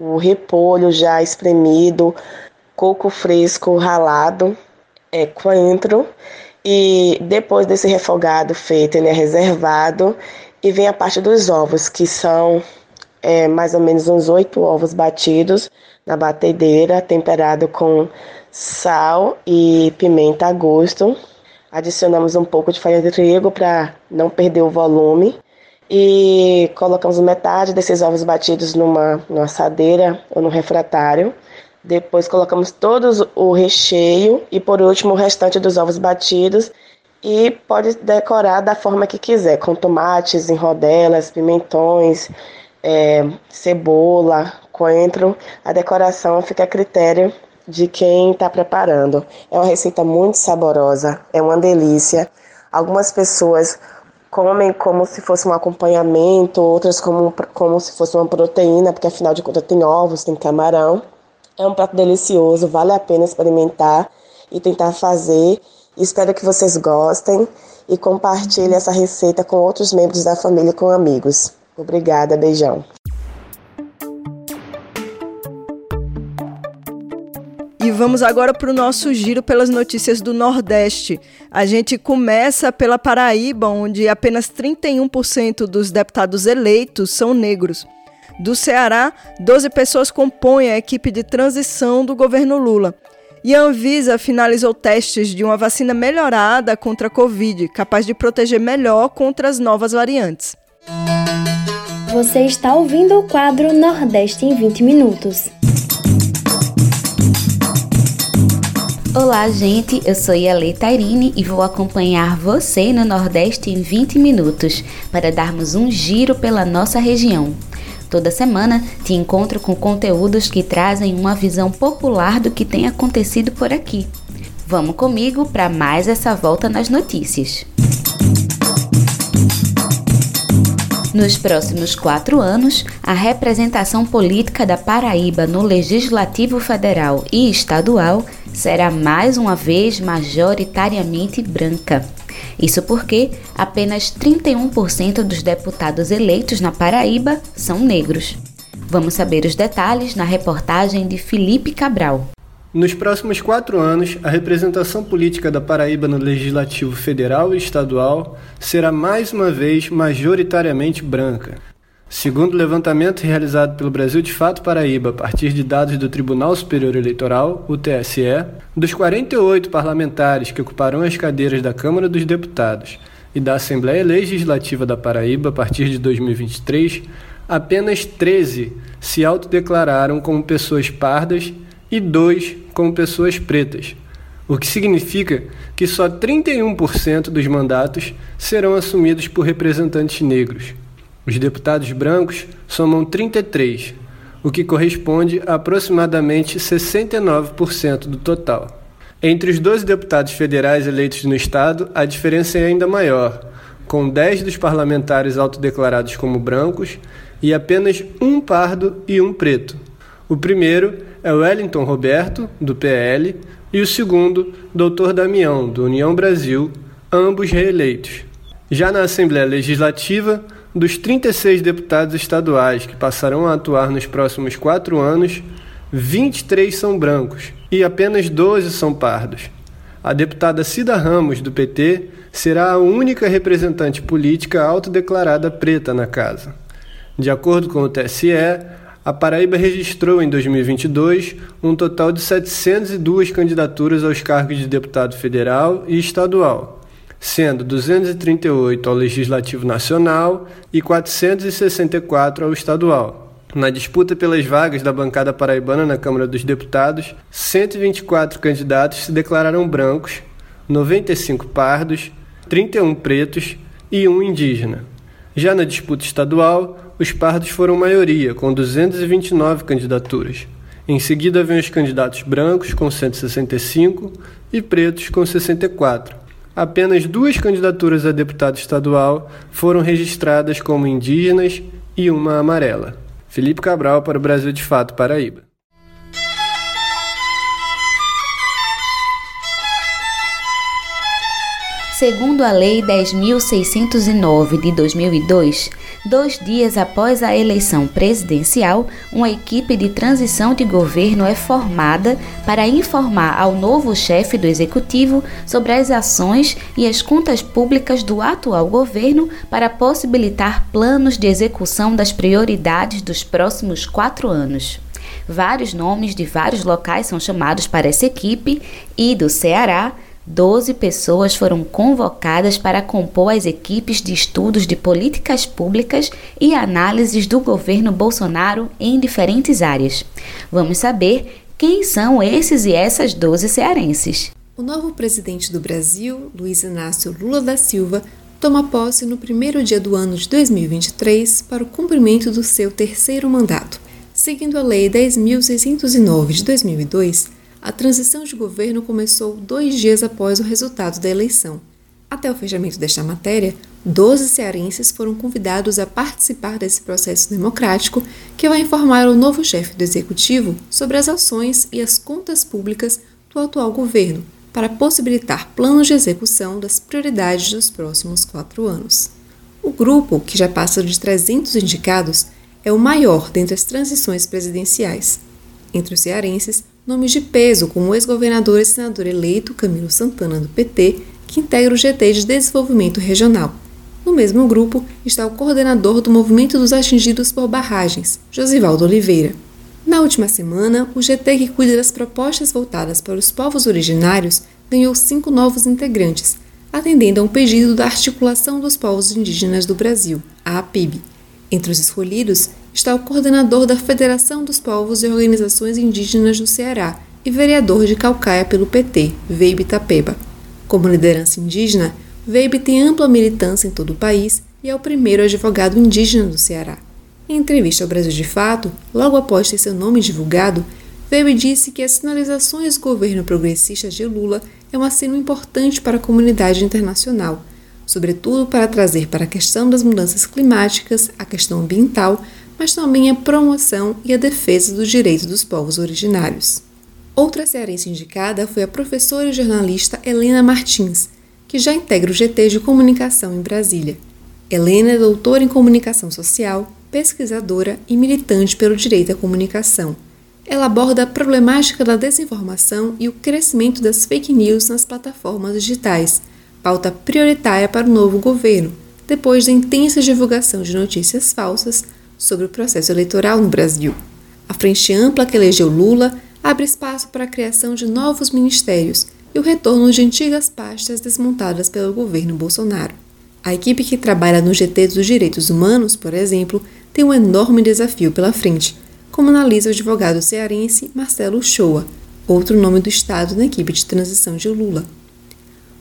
o repolho já espremido, coco fresco ralado, é, coentro. E depois desse refogado feito, ele é reservado e vem a parte dos ovos, que são é, mais ou menos uns oito ovos batidos na batedeira, temperado com sal e pimenta a gosto. Adicionamos um pouco de farinha de trigo para não perder o volume. E colocamos metade desses ovos batidos numa, numa assadeira ou no refratário. Depois colocamos todos o recheio e por último o restante dos ovos batidos e pode decorar da forma que quiser, com tomates em rodelas, pimentões, é, cebola, coentro. A decoração fica a critério de quem está preparando. É uma receita muito saborosa, é uma delícia. Algumas pessoas comem como se fosse um acompanhamento, outras como, como se fosse uma proteína, porque afinal de contas tem ovos, tem camarão. É um prato delicioso, vale a pena experimentar e tentar fazer. Espero que vocês gostem e compartilhem essa receita com outros membros da família e com amigos. Obrigada, beijão. E vamos agora para o nosso giro pelas notícias do Nordeste. A gente começa pela Paraíba, onde apenas 31% dos deputados eleitos são negros. Do Ceará, 12 pessoas compõem a equipe de transição do governo Lula. E a Anvisa finalizou testes de uma vacina melhorada contra a Covid, capaz de proteger melhor contra as novas variantes. Você está ouvindo o quadro Nordeste em 20 Minutos. Olá, gente. Eu sou Yale Tairine e vou acompanhar você no Nordeste em 20 minutos para darmos um giro pela nossa região. Toda semana te encontro com conteúdos que trazem uma visão popular do que tem acontecido por aqui. Vamos comigo para mais essa volta nas notícias. Nos próximos quatro anos, a representação política da Paraíba no Legislativo Federal e Estadual será mais uma vez majoritariamente branca. Isso porque apenas 31% dos deputados eleitos na Paraíba são negros. Vamos saber os detalhes na reportagem de Felipe Cabral. Nos próximos quatro anos, a representação política da Paraíba no Legislativo Federal e Estadual será mais uma vez majoritariamente branca. Segundo o levantamento realizado pelo Brasil de Fato Paraíba a partir de dados do Tribunal Superior Eleitoral, o TSE, dos 48 parlamentares que ocuparão as cadeiras da Câmara dos Deputados e da Assembleia Legislativa da Paraíba a partir de 2023, apenas 13 se autodeclararam como pessoas pardas e dois como pessoas pretas, o que significa que só 31% dos mandatos serão assumidos por representantes negros. Os deputados brancos somam 33, o que corresponde a aproximadamente 69% do total. Entre os 12 deputados federais eleitos no estado, a diferença é ainda maior, com 10 dos parlamentares autodeclarados como brancos e apenas um pardo e um preto. O primeiro é Wellington Roberto, do PL, e o segundo, Dr. Damião, do União Brasil, ambos reeleitos. Já na Assembleia Legislativa, dos 36 deputados estaduais que passarão a atuar nos próximos quatro anos, 23 são brancos e apenas 12 são pardos. A deputada Cida Ramos, do PT, será a única representante política autodeclarada preta na casa. De acordo com o TSE, a Paraíba registrou em 2022 um total de 702 candidaturas aos cargos de deputado federal e estadual, sendo 238 ao Legislativo Nacional e 464 ao estadual. Na disputa pelas vagas da bancada paraibana na Câmara dos Deputados, 124 candidatos se declararam brancos, 95 pardos, 31 pretos e um indígena. Já na disputa estadual, os pardos foram maioria, com 229 candidaturas. Em seguida vêm os candidatos brancos, com 165, e pretos, com 64. Apenas duas candidaturas a deputado estadual foram registradas como indígenas e uma amarela. Felipe Cabral para o Brasil de Fato Paraíba. Segundo a Lei 10.609 de 2002, dois dias após a eleição presidencial, uma equipe de transição de governo é formada para informar ao novo chefe do executivo sobre as ações e as contas públicas do atual governo para possibilitar planos de execução das prioridades dos próximos quatro anos. Vários nomes de vários locais são chamados para essa equipe e do Ceará. 12 pessoas foram convocadas para compor as equipes de estudos de políticas públicas e análises do governo Bolsonaro em diferentes áreas. Vamos saber quem são esses e essas 12 cearenses. O novo presidente do Brasil, Luiz Inácio Lula da Silva, toma posse no primeiro dia do ano de 2023 para o cumprimento do seu terceiro mandato. Seguindo a Lei 10.609 de 2002, a transição de governo começou dois dias após o resultado da eleição. Até o fechamento desta matéria, 12 cearenses foram convidados a participar desse processo democrático que vai informar o novo chefe do executivo sobre as ações e as contas públicas do atual governo para possibilitar planos de execução das prioridades dos próximos quatro anos. O grupo, que já passa de 300 indicados, é o maior dentre as transições presidenciais. Entre os cearenses, nomes de peso, como o ex-governador e senador eleito Camilo Santana, do PT, que integra o GT de Desenvolvimento Regional. No mesmo grupo está o coordenador do Movimento dos Atingidos por Barragens, Josivaldo Oliveira. Na última semana, o GT que cuida das propostas voltadas para os povos originários ganhou cinco novos integrantes, atendendo a um pedido da Articulação dos Povos Indígenas do Brasil, a APIB. Entre os escolhidos está o coordenador da Federação dos Povos e Organizações Indígenas do Ceará e vereador de Calcaia pelo PT, Veibe Tapeba. Como liderança indígena, Veibe tem ampla militância em todo o país e é o primeiro advogado indígena do Ceará. Em entrevista ao Brasil de Fato, logo após ter seu nome divulgado, Veibe disse que as sinalizações do governo progressista de Lula é um aceno importante para a comunidade internacional, sobretudo para trazer para a questão das mudanças climáticas, a questão ambiental, mas também a promoção e a defesa dos direitos dos povos originários. Outra cearense indicada foi a professora e jornalista Helena Martins, que já integra o GT de Comunicação em Brasília. Helena é doutora em Comunicação Social, pesquisadora e militante pelo direito à comunicação. Ela aborda a problemática da desinformação e o crescimento das fake news nas plataformas digitais, pauta prioritária para o novo governo, depois da intensa divulgação de notícias falsas sobre o processo eleitoral no Brasil. A frente ampla que elegeu Lula abre espaço para a criação de novos ministérios e o retorno de antigas pastas desmontadas pelo governo Bolsonaro. A equipe que trabalha no GT dos Direitos Humanos, por exemplo, tem um enorme desafio pela frente, como analisa o advogado cearense Marcelo Shoa, outro nome do Estado na equipe de transição de Lula.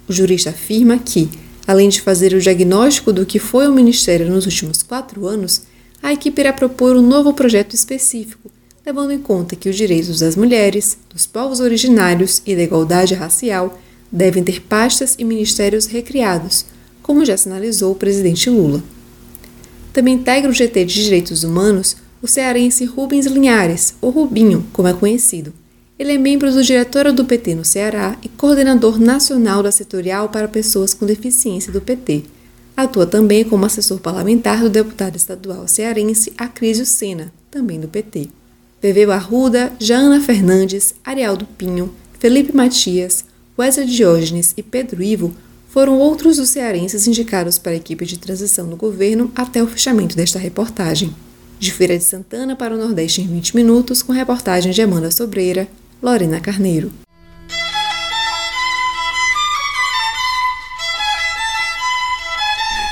O jurista afirma que, além de fazer o diagnóstico do que foi o Ministério nos últimos quatro anos, a equipe irá propor um novo projeto específico, levando em conta que os direitos das mulheres, dos povos originários e da igualdade racial devem ter pastas e ministérios recriados, como já sinalizou o presidente Lula. Também integra o GT de Direitos Humanos o cearense Rubens Linhares, ou Rubinho, como é conhecido. Ele é membro do diretório do PT no Ceará e coordenador nacional da setorial para pessoas com deficiência do PT Atua também como assessor parlamentar do deputado estadual cearense Acrísio Sena, também do PT. Veveu Arruda, Jana Fernandes, Arialdo Pinho, Felipe Matias, Wesley Diógenes e Pedro Ivo foram outros dos cearenses indicados para a equipe de transição no governo até o fechamento desta reportagem. De Feira de Santana para o Nordeste em 20 minutos, com reportagem de Amanda Sobreira, Lorena Carneiro.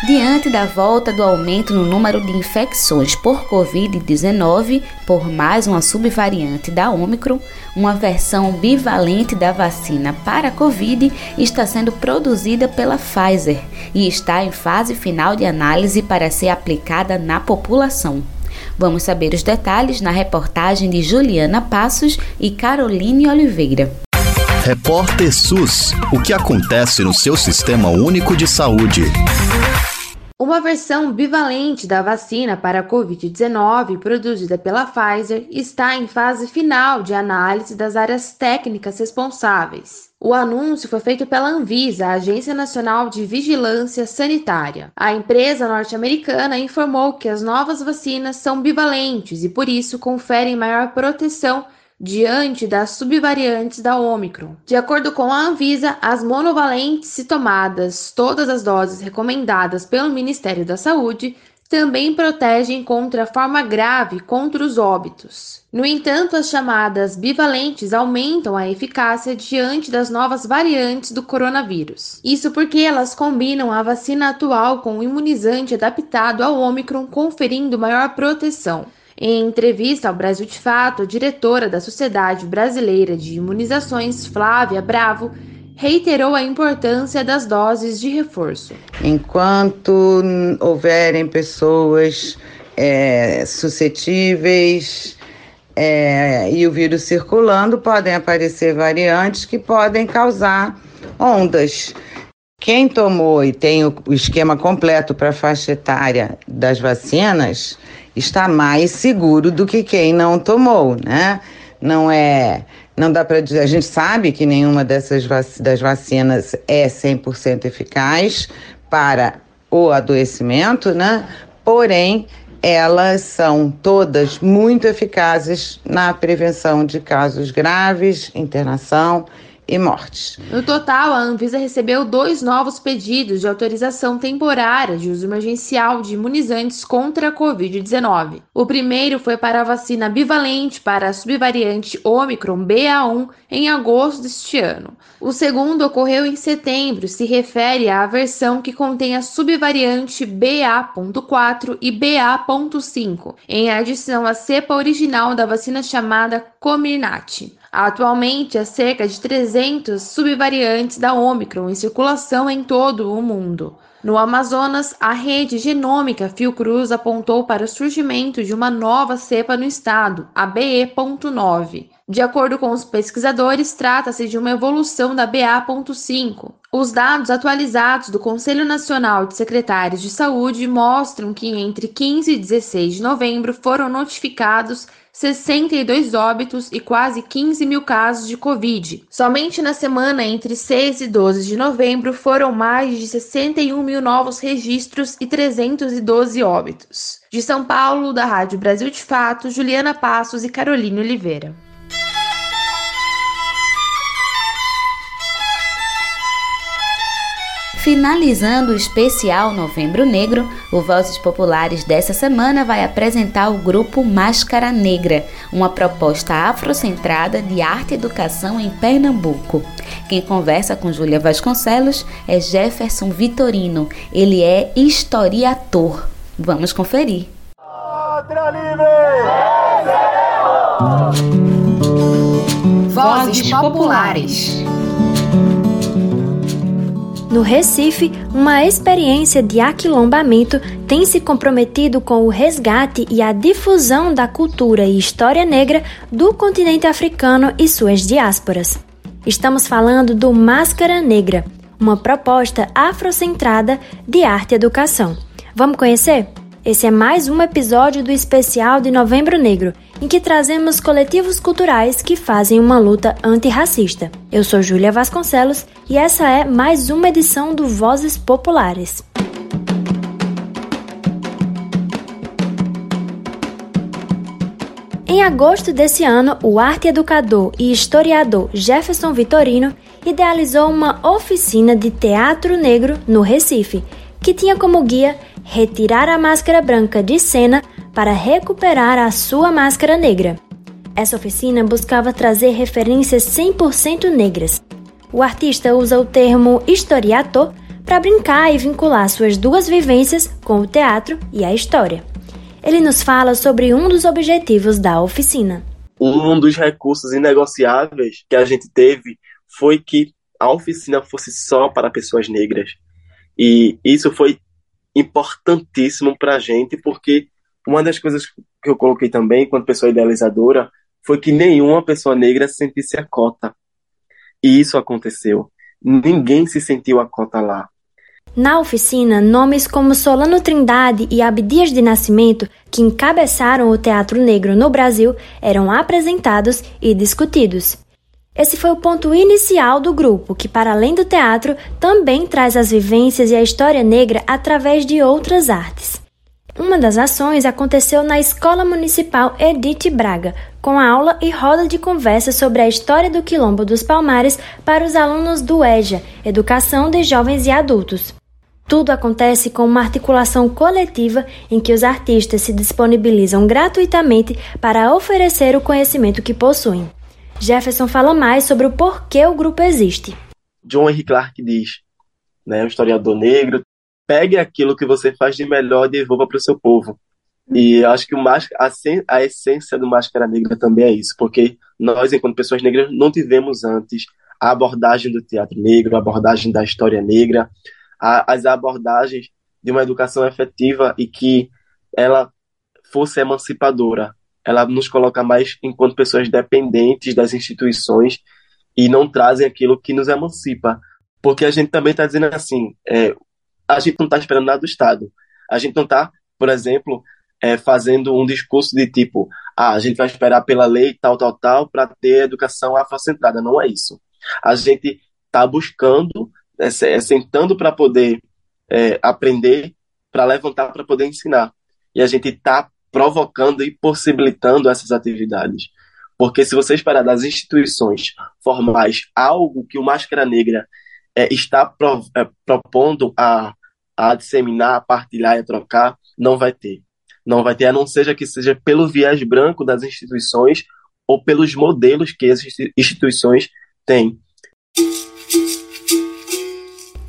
Diante da volta do aumento no número de infecções por Covid-19 por mais uma subvariante da Omicron, uma versão bivalente da vacina para Covid está sendo produzida pela Pfizer e está em fase final de análise para ser aplicada na população. Vamos saber os detalhes na reportagem de Juliana Passos e Caroline Oliveira. Repórter SUS: O que acontece no seu sistema único de saúde? Uma versão bivalente da vacina para a Covid-19, produzida pela Pfizer, está em fase final de análise das áreas técnicas responsáveis. O anúncio foi feito pela Anvisa, a Agência Nacional de Vigilância Sanitária. A empresa norte-americana informou que as novas vacinas são bivalentes e, por isso, conferem maior proteção diante das subvariantes da Omicron. De acordo com a Anvisa, as monovalentes, se tomadas todas as doses recomendadas pelo Ministério da Saúde, também protegem contra a forma grave contra os óbitos. No entanto, as chamadas bivalentes aumentam a eficácia diante das novas variantes do coronavírus. Isso porque elas combinam a vacina atual com o imunizante adaptado ao Omicron, conferindo maior proteção. Em entrevista ao Brasil de Fato, a diretora da Sociedade Brasileira de Imunizações, Flávia Bravo, reiterou a importância das doses de reforço. Enquanto houverem pessoas é, suscetíveis é, e o vírus circulando, podem aparecer variantes que podem causar ondas. Quem tomou e tem o esquema completo para a faixa etária das vacinas está mais seguro do que quem não tomou, né? Não é, não dá para dizer, a gente sabe que nenhuma dessas vac das vacinas é 100% eficaz para o adoecimento, né? Porém, elas são todas muito eficazes na prevenção de casos graves, internação e mortes. No total, a Anvisa recebeu dois novos pedidos de autorização temporária de uso emergencial de imunizantes contra a Covid-19. O primeiro foi para a vacina bivalente para a subvariante Omicron BA1 em agosto deste ano. O segundo ocorreu em setembro, se refere à versão que contém a subvariante BA.4 e BA.5, em adição à cepa original da vacina chamada Comirnaty. Atualmente, há cerca de 300 subvariantes da Omicron em circulação em todo o mundo. No Amazonas, a rede genômica Fiocruz apontou para o surgimento de uma nova cepa no estado, a BE.9. De acordo com os pesquisadores, trata-se de uma evolução da BA.5. Os dados atualizados do Conselho Nacional de Secretários de Saúde mostram que entre 15 e 16 de novembro foram notificados 62 óbitos e quase 15 mil casos de Covid. Somente na semana entre 6 e 12 de novembro foram mais de 61 mil novos registros e 312 óbitos. De São Paulo, da Rádio Brasil de Fato, Juliana Passos e Carolina Oliveira. Finalizando o especial Novembro Negro, o Vozes Populares dessa semana vai apresentar o grupo Máscara Negra, uma proposta afrocentrada de arte e educação em Pernambuco. Quem conversa com Júlia Vasconcelos é Jefferson Vitorino. Ele é historiador. Vamos conferir. Vozes Populares. No Recife, uma experiência de aquilombamento tem se comprometido com o resgate e a difusão da cultura e história negra do continente africano e suas diásporas. Estamos falando do Máscara Negra, uma proposta afrocentrada de arte e educação. Vamos conhecer? Esse é mais um episódio do especial de Novembro Negro, em que trazemos coletivos culturais que fazem uma luta antirracista. Eu sou Júlia Vasconcelos e essa é mais uma edição do Vozes Populares. Em agosto desse ano, o arte educador e historiador Jefferson Vitorino idealizou uma oficina de teatro negro no Recife, que tinha como guia retirar a máscara branca de cena para recuperar a sua máscara negra. Essa oficina buscava trazer referências 100% negras. O artista usa o termo historiator para brincar e vincular suas duas vivências com o teatro e a história. Ele nos fala sobre um dos objetivos da oficina. Um dos recursos inegociáveis que a gente teve foi que a oficina fosse só para pessoas negras. E isso foi importantíssimo para a gente, porque uma das coisas que eu coloquei também, enquanto pessoa idealizadora, foi que nenhuma pessoa negra sentisse a cota. E isso aconteceu. Ninguém se sentiu a cota lá. Na oficina, nomes como Solano Trindade e Abdias de Nascimento, que encabeçaram o teatro negro no Brasil, eram apresentados e discutidos. Esse foi o ponto inicial do grupo, que, para além do teatro, também traz as vivências e a história negra através de outras artes. Uma das ações aconteceu na Escola Municipal Edith Braga, com aula e roda de conversa sobre a história do Quilombo dos Palmares para os alunos do EJA, Educação de Jovens e Adultos. Tudo acontece com uma articulação coletiva em que os artistas se disponibilizam gratuitamente para oferecer o conhecimento que possuem. Jefferson fala mais sobre o porquê o grupo existe. John Henry Clark diz, né, um historiador negro, pegue aquilo que você faz de melhor e devolva para o seu povo. E acho que o a, a essência do Máscara Negra também é isso, porque nós, enquanto pessoas negras, não tivemos antes a abordagem do teatro negro, a abordagem da história negra, a, as abordagens de uma educação efetiva e que ela fosse emancipadora. Ela nos coloca mais enquanto pessoas dependentes das instituições e não trazem aquilo que nos emancipa. Porque a gente também está dizendo assim, é, a gente não está esperando nada do Estado. A gente não está, por exemplo, é, fazendo um discurso de tipo, ah, a gente vai esperar pela lei tal, tal, tal, para ter educação afrocentrada. Não é isso. A gente está buscando é, é, sentando para poder é, aprender, para levantar para poder ensinar. E a gente está provocando e possibilitando essas atividades. Porque se você esperar das instituições formais algo que o Máscara Negra é, está pro, é, propondo a, a disseminar, a partilhar e a trocar, não vai ter. Não vai ter, a não seja que seja pelo viés branco das instituições ou pelos modelos que as instituições têm.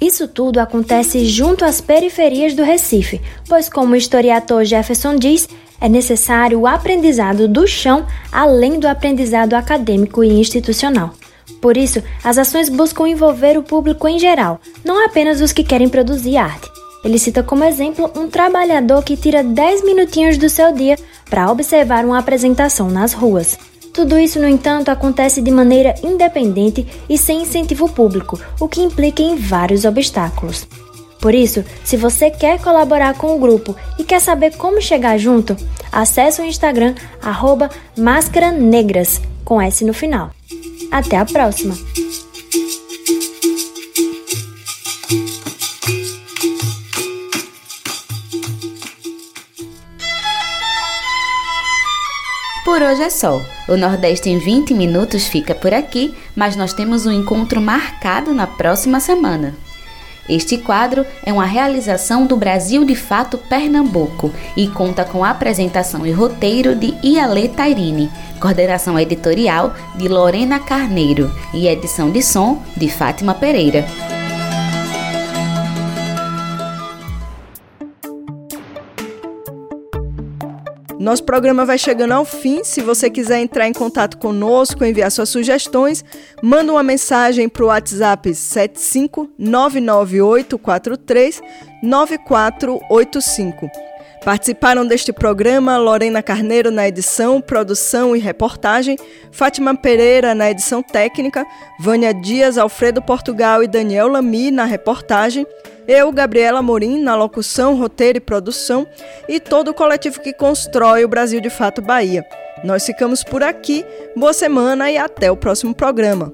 Isso tudo acontece junto às periferias do Recife, pois, como o historiador Jefferson diz, é necessário o aprendizado do chão além do aprendizado acadêmico e institucional. Por isso, as ações buscam envolver o público em geral, não apenas os que querem produzir arte. Ele cita como exemplo um trabalhador que tira 10 minutinhos do seu dia para observar uma apresentação nas ruas. Tudo isso, no entanto, acontece de maneira independente e sem incentivo público, o que implica em vários obstáculos. Por isso, se você quer colaborar com o grupo e quer saber como chegar junto, acesse o Instagram arroba com S no final. Até a próxima! Por hoje é só. O Nordeste em 20 minutos fica por aqui, mas nós temos um encontro marcado na próxima semana. Este quadro é uma realização do Brasil de Fato Pernambuco e conta com apresentação e roteiro de Iale Tairini, coordenação editorial de Lorena Carneiro e edição de som de Fátima Pereira. Nosso programa vai chegando ao fim. Se você quiser entrar em contato conosco, enviar suas sugestões, manda uma mensagem para o WhatsApp 75998439485. Participaram deste programa Lorena Carneiro na edição, produção e reportagem, Fátima Pereira na edição técnica, Vânia Dias, Alfredo Portugal e Daniel Lamy na reportagem, eu, Gabriela Morim, na locução, roteiro e produção, e todo o coletivo que constrói o Brasil de Fato Bahia. Nós ficamos por aqui, boa semana e até o próximo programa.